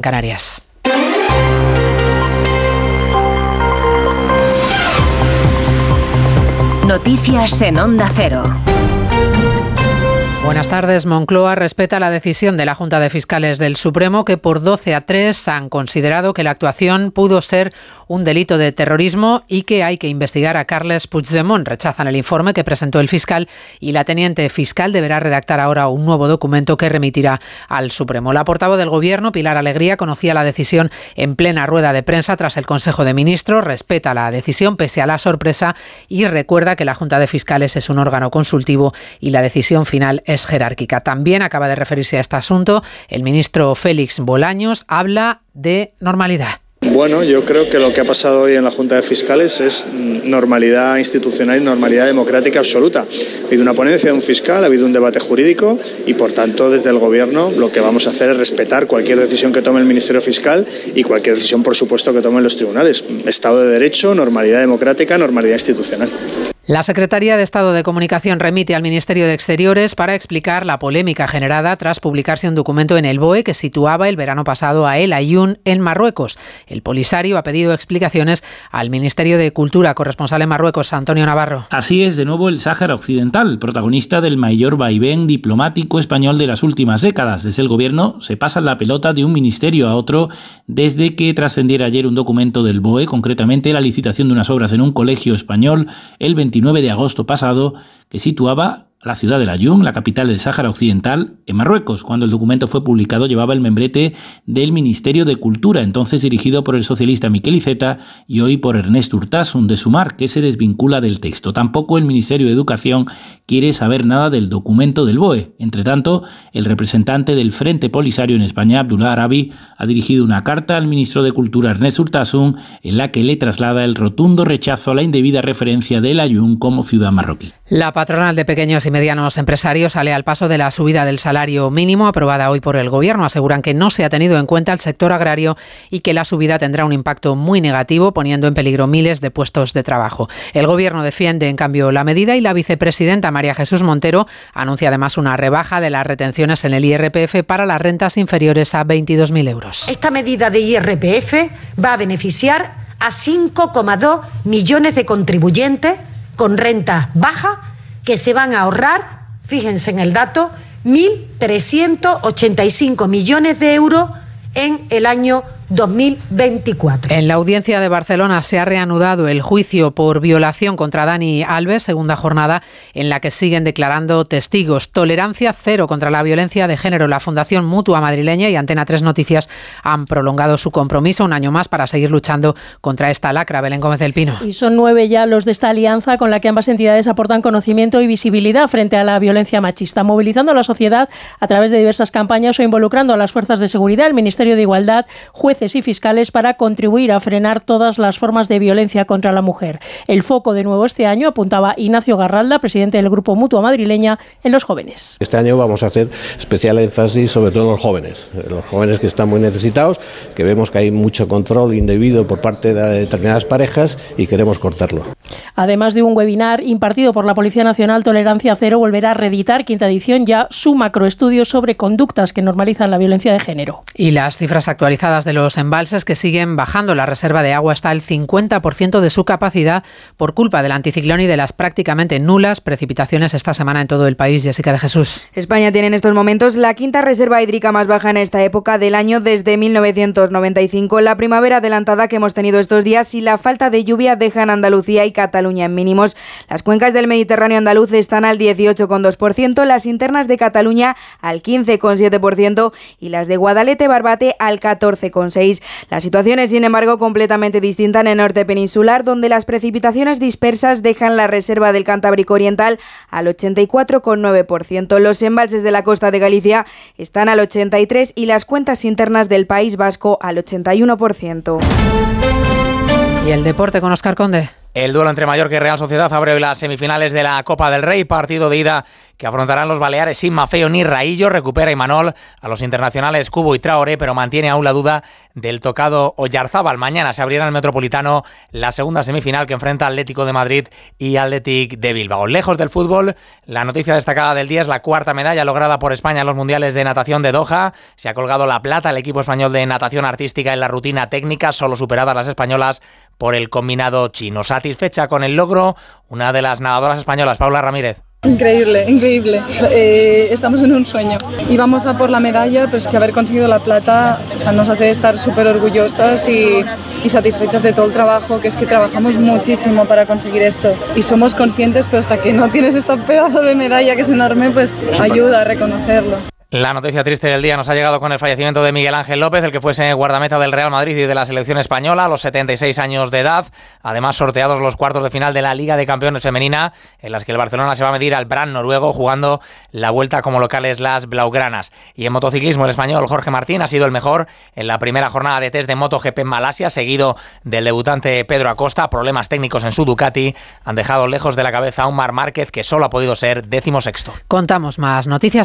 Canarias. Noticias en Onda Cero. Buenas tardes. Moncloa respeta la decisión de la Junta de Fiscales del Supremo que por 12 a 3 han considerado que la actuación pudo ser un delito de terrorismo y que hay que investigar a Carles Puigdemont. Rechazan el informe que presentó el fiscal y la teniente fiscal deberá redactar ahora un nuevo documento que remitirá al Supremo. La portavoz del Gobierno, Pilar Alegría, conocía la decisión en plena rueda de prensa tras el Consejo de Ministros. Respeta la decisión pese a la sorpresa y recuerda que la Junta de Fiscales es un órgano consultivo y la decisión final es jerárquica. También acaba de referirse a este asunto el ministro Félix Bolaños. Habla de normalidad. Bueno, yo creo que lo que ha pasado hoy en la Junta de Fiscales es normalidad institucional y normalidad democrática absoluta. Ha habido una ponencia de un fiscal, ha habido un debate jurídico y, por tanto, desde el Gobierno lo que vamos a hacer es respetar cualquier decisión que tome el Ministerio Fiscal y cualquier decisión, por supuesto, que tomen los tribunales. Estado de Derecho, normalidad democrática, normalidad institucional. La Secretaría de Estado de Comunicación remite al Ministerio de Exteriores para explicar la polémica generada tras publicarse un documento en el BOE que situaba el verano pasado a El Ayun en Marruecos. El Polisario ha pedido explicaciones al Ministerio de Cultura, corresponsal en Marruecos, Antonio Navarro. Así es, de nuevo el Sáhara Occidental, protagonista del mayor vaivén diplomático español de las últimas décadas. Desde el gobierno se pasa la pelota de un ministerio a otro desde que trascendiera ayer un documento del BOE, concretamente la licitación de unas obras en un colegio español el 29 de agosto pasado, que situaba la ciudad de Layún, la capital del Sáhara Occidental, en Marruecos. Cuando el documento fue publicado llevaba el membrete del Ministerio de Cultura, entonces dirigido por el socialista Miquel Iceta y hoy por Ernest Urtasun de Sumar, que se desvincula del texto. Tampoco el Ministerio de Educación quiere saber nada del documento del BOE. Entre tanto, el representante del Frente Polisario en España, Abdullah Arabi, ha dirigido una carta al ministro de Cultura Ernest Urtasun en la que le traslada el rotundo rechazo a la indebida referencia de Layún como ciudad marroquí. La patronal de pequeños medianos empresarios sale al paso de la subida del salario mínimo aprobada hoy por el Gobierno. Aseguran que no se ha tenido en cuenta el sector agrario y que la subida tendrá un impacto muy negativo, poniendo en peligro miles de puestos de trabajo. El Gobierno defiende, en cambio, la medida y la vicepresidenta María Jesús Montero anuncia además una rebaja de las retenciones en el IRPF para las rentas inferiores a 22.000 euros. Esta medida de IRPF va a beneficiar a 5,2 millones de contribuyentes con renta baja que se van a ahorrar, fíjense en el dato, 1.385 millones de euros en el año 2024. En la audiencia de Barcelona se ha reanudado el juicio por violación contra Dani Alves, segunda jornada en la que siguen declarando testigos. Tolerancia cero contra la violencia de género. La Fundación Mutua Madrileña y Antena 3 Noticias han prolongado su compromiso un año más para seguir luchando contra esta lacra. Belén Gómez del Pino. Y son nueve ya los de esta alianza con la que ambas entidades aportan conocimiento y visibilidad frente a la violencia machista, movilizando a la sociedad a través de diversas campañas o involucrando a las fuerzas de seguridad, el Ministerio de Igualdad, jueces y fiscales para contribuir a frenar todas las formas de violencia contra la mujer. El foco de nuevo este año apuntaba Ignacio Garralda, presidente del Grupo Mutua Madrileña, en los jóvenes. Este año vamos a hacer especial énfasis sobre todo en los jóvenes, los jóvenes que están muy necesitados, que vemos que hay mucho control indebido por parte de determinadas parejas y queremos cortarlo. Además de un webinar impartido por la Policía Nacional Tolerancia Cero, volverá a reeditar quinta edición ya su macroestudio sobre conductas que normalizan la violencia de género. Y las cifras actualizadas de los embalses que siguen bajando. La reserva de agua está al 50% de su capacidad por culpa del anticiclón y de las prácticamente nulas precipitaciones esta semana en todo el país. Jessica de Jesús. España tiene en estos momentos la quinta reserva hídrica más baja en esta época del año desde 1995. La primavera adelantada que hemos tenido estos días y la falta de lluvia dejan Andalucía y Cataluña en mínimos. Las cuencas del Mediterráneo andaluz están al 18,2%, las internas de Cataluña al 15,7% y las de Guadalete Barbate al 14,6%. La situación es, sin embargo, completamente distinta en el norte peninsular, donde las precipitaciones dispersas dejan la reserva del Cantábrico Oriental al 84,9%. Los embalses de la costa de Galicia están al 83% y las cuentas internas del País Vasco al 81%. ¿Y el deporte con Oscar Conde? El duelo entre Mallorca y Real Sociedad abre hoy las semifinales de la Copa del Rey, partido de ida que afrontarán los Baleares sin Mafeo ni Raillo. Recupera Imanol a los internacionales Cubo y Traoré, pero mantiene aún la duda del tocado Oyarzábal. Mañana se abrirá en el Metropolitano la segunda semifinal que enfrenta Atlético de Madrid y Athletic de Bilbao. Lejos del fútbol, la noticia destacada del día es la cuarta medalla lograda por España en los Mundiales de Natación de Doha. Se ha colgado la plata el equipo español de natación artística en la rutina técnica, solo superadas las españolas por el combinado chino. Satisfecha con el logro, una de las nadadoras españolas, Paula Ramírez. Increíble, increíble. Eh, estamos en un sueño y vamos a por la medalla, pues que haber conseguido la plata o sea, nos hace estar súper orgullosas y, y, satisfechas de todo el trabajo, que es que trabajamos muchísimo para conseguir esto y somos conscientes, pero hasta que no tienes este pedazo de medalla que es enorme, pues ayuda a reconocerlo. La noticia triste del día nos ha llegado con el fallecimiento de Miguel Ángel López, el que fuese guardameta del Real Madrid y de la selección española a los 76 años de edad. Además, sorteados los cuartos de final de la Liga de Campeones Femenina, en las que el Barcelona se va a medir al Brand noruego jugando la vuelta como locales las Blaugranas. Y en motociclismo, el español Jorge Martín ha sido el mejor en la primera jornada de test de MotoGP en Malasia, seguido del debutante Pedro Acosta. Problemas técnicos en su Ducati han dejado lejos de la cabeza a un Mar Márquez que solo ha podido ser décimo sexto. Contamos más noticias.